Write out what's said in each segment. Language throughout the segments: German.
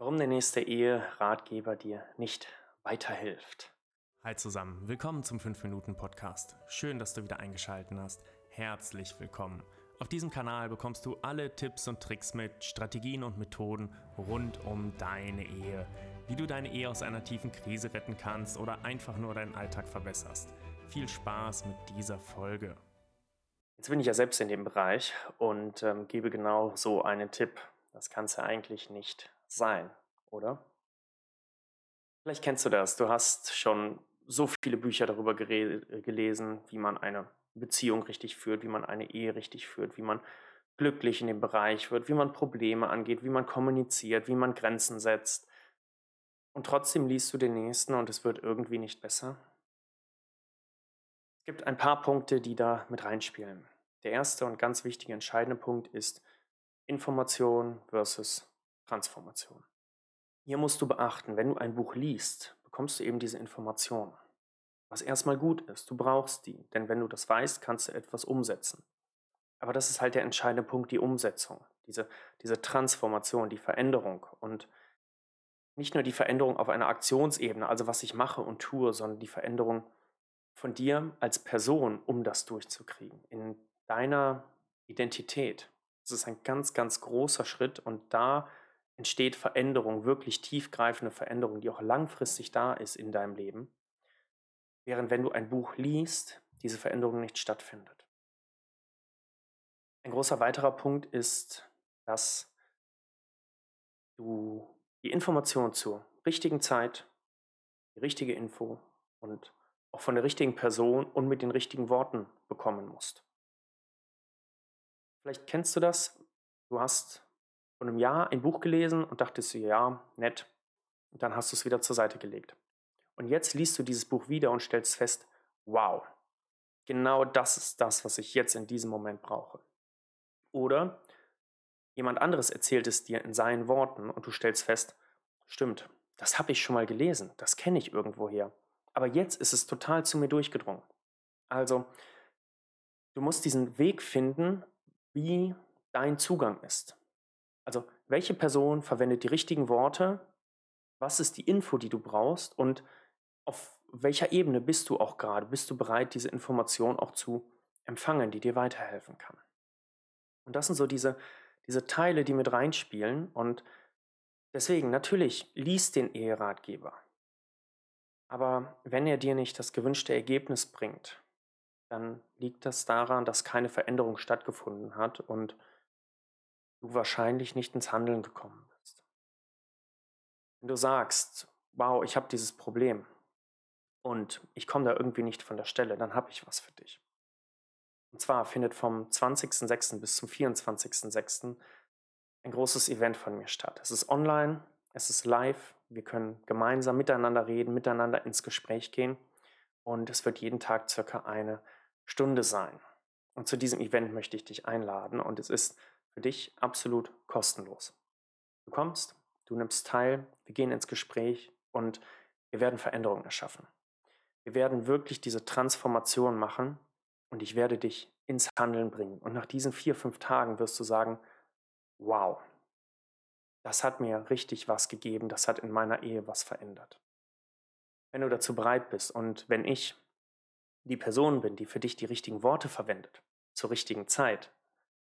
Warum der nächste Ehe-Ratgeber dir nicht weiterhilft. Hi zusammen, willkommen zum 5-Minuten-Podcast. Schön, dass du wieder eingeschaltet hast. Herzlich willkommen. Auf diesem Kanal bekommst du alle Tipps und Tricks mit, Strategien und Methoden rund um deine Ehe. Wie du deine Ehe aus einer tiefen Krise retten kannst oder einfach nur deinen Alltag verbesserst. Viel Spaß mit dieser Folge. Jetzt bin ich ja selbst in dem Bereich und ähm, gebe genau so einen Tipp. Das kann es ja eigentlich nicht sein, oder? Vielleicht kennst du das. Du hast schon so viele Bücher darüber gelesen, wie man eine Beziehung richtig führt, wie man eine Ehe richtig führt, wie man glücklich in dem Bereich wird, wie man Probleme angeht, wie man kommuniziert, wie man Grenzen setzt. Und trotzdem liest du den nächsten und es wird irgendwie nicht besser. Es gibt ein paar Punkte, die da mit reinspielen. Der erste und ganz wichtige entscheidende Punkt ist Information versus Transformation. Hier musst du beachten, wenn du ein Buch liest, bekommst du eben diese Information. Was erstmal gut ist, du brauchst die, denn wenn du das weißt, kannst du etwas umsetzen. Aber das ist halt der entscheidende Punkt, die Umsetzung, diese, diese Transformation, die Veränderung und nicht nur die Veränderung auf einer Aktionsebene, also was ich mache und tue, sondern die Veränderung von dir als Person, um das durchzukriegen, in deiner Identität. Das ist ein ganz, ganz großer Schritt und da entsteht Veränderung, wirklich tiefgreifende Veränderung, die auch langfristig da ist in deinem Leben, während wenn du ein Buch liest, diese Veränderung nicht stattfindet. Ein großer weiterer Punkt ist, dass du die Information zur richtigen Zeit, die richtige Info und auch von der richtigen Person und mit den richtigen Worten bekommen musst. Vielleicht kennst du das. Du hast vor einem Jahr ein Buch gelesen und dachtest du, ja, nett. Und dann hast du es wieder zur Seite gelegt. Und jetzt liest du dieses Buch wieder und stellst fest, wow, genau das ist das, was ich jetzt in diesem Moment brauche. Oder jemand anderes erzählt es dir in seinen Worten und du stellst fest, stimmt, das habe ich schon mal gelesen, das kenne ich irgendwoher. Aber jetzt ist es total zu mir durchgedrungen. Also, du musst diesen Weg finden, wie dein Zugang ist. Also welche Person verwendet die richtigen Worte? Was ist die Info, die du brauchst? Und auf welcher Ebene bist du auch gerade? Bist du bereit, diese Information auch zu empfangen, die dir weiterhelfen kann? Und das sind so diese, diese Teile, die mit reinspielen. Und deswegen, natürlich, lies den Eheratgeber. Aber wenn er dir nicht das gewünschte Ergebnis bringt, dann liegt das daran, dass keine Veränderung stattgefunden hat und du wahrscheinlich nicht ins Handeln gekommen bist. Wenn du sagst, wow, ich habe dieses Problem und ich komme da irgendwie nicht von der Stelle, dann habe ich was für dich. Und zwar findet vom 20.06. bis zum 24.06. ein großes Event von mir statt. Es ist online, es ist live, wir können gemeinsam miteinander reden, miteinander ins Gespräch gehen und es wird jeden Tag circa eine Stunde sein. Und zu diesem Event möchte ich dich einladen und es ist für dich absolut kostenlos. Du kommst, du nimmst teil, wir gehen ins Gespräch und wir werden Veränderungen erschaffen. Wir werden wirklich diese Transformation machen und ich werde dich ins Handeln bringen. Und nach diesen vier, fünf Tagen wirst du sagen, wow, das hat mir richtig was gegeben, das hat in meiner Ehe was verändert. Wenn du dazu bereit bist und wenn ich die Person bin, die für dich die richtigen Worte verwendet, zur richtigen Zeit,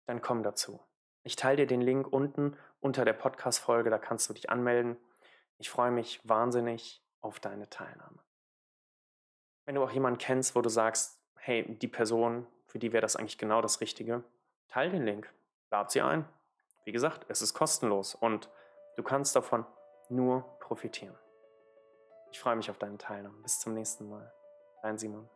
dann komm dazu. Ich teile dir den Link unten unter der Podcast-Folge, da kannst du dich anmelden. Ich freue mich wahnsinnig auf deine Teilnahme. Wenn du auch jemanden kennst, wo du sagst, hey, die Person, für die wäre das eigentlich genau das Richtige, teile den Link, lad sie ein. Wie gesagt, es ist kostenlos und du kannst davon nur profitieren. Ich freue mich auf deine Teilnahme. Bis zum nächsten Mal. Dein Simon.